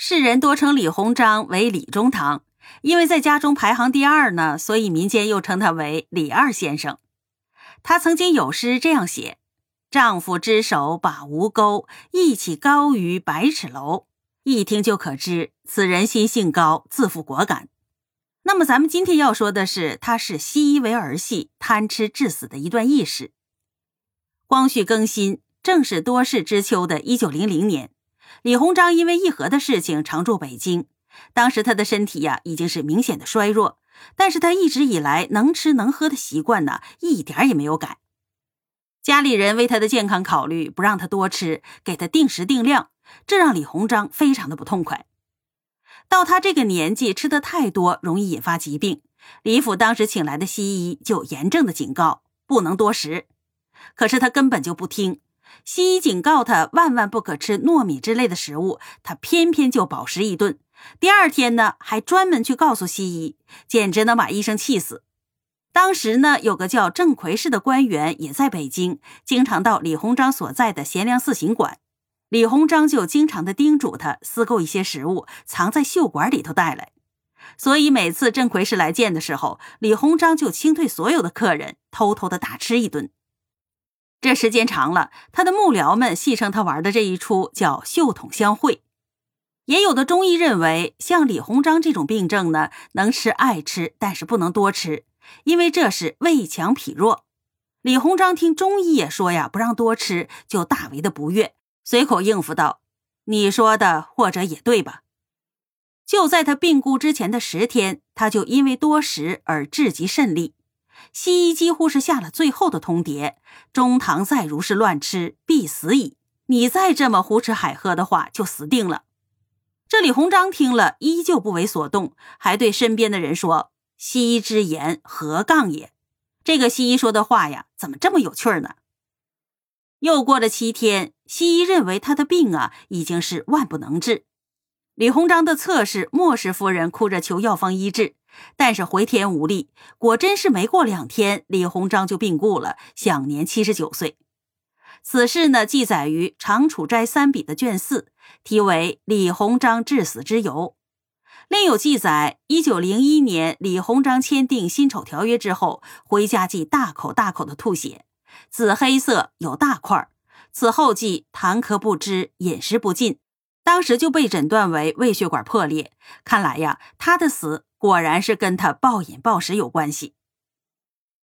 世人多称李鸿章为李中堂，因为在家中排行第二呢，所以民间又称他为李二先生。他曾经有诗这样写：“丈夫之手把吴钩，一起高于百尺楼。”一听就可知此人心性高，自负果敢。那么咱们今天要说的是，他视西医为儿戏，贪吃致死的一段轶事。光绪更新，正是多事之秋的一九零零年。李鸿章因为议和的事情常驻北京，当时他的身体呀已经是明显的衰弱，但是他一直以来能吃能喝的习惯呢一点也没有改。家里人为他的健康考虑，不让他多吃，给他定时定量，这让李鸿章非常的不痛快。到他这个年纪，吃的太多容易引发疾病，李府当时请来的西医就严正的警告不能多食，可是他根本就不听。西医警告他万万不可吃糯米之类的食物，他偏偏就饱食一顿。第二天呢，还专门去告诉西医，简直能把医生气死。当时呢，有个叫郑奎氏的官员也在北京，经常到李鸿章所在的贤良寺行馆。李鸿章就经常的叮嘱他私购一些食物，藏在袖管里头带来。所以每次郑奎氏来见的时候，李鸿章就清退所有的客人，偷偷的大吃一顿。这时间长了，他的幕僚们戏称他玩的这一出叫“袖筒相会”。也有的中医认为，像李鸿章这种病症呢，能吃爱吃，但是不能多吃，因为这是胃强脾弱。李鸿章听中医也说呀，不让多吃，就大为的不悦，随口应付道：“你说的或者也对吧？”就在他病故之前的十天，他就因为多食而致疾甚厉。西医几乎是下了最后的通牒：中堂再如是乱吃，必死矣！你再这么胡吃海喝的话，就死定了。这李鸿章听了，依旧不为所动，还对身边的人说：“西医之言，何杠也？”这个西医说的话呀，怎么这么有趣呢？又过了七天，西医认为他的病啊，已经是万不能治。李鸿章的侧室莫氏夫人哭着求药方医治。但是回天无力，果真是没过两天，李鸿章就病故了，享年七十九岁。此事呢，记载于《长楚斋三笔》的卷四，题为《李鸿章致死之由》。另有记载，一九零一年，李鸿章签订辛丑条约之后，回家即大口大口的吐血，紫黑色，有大块。此后即痰咳不支，饮食不进，当时就被诊断为胃血管破裂。看来呀，他的死。果然是跟他暴饮暴食有关系。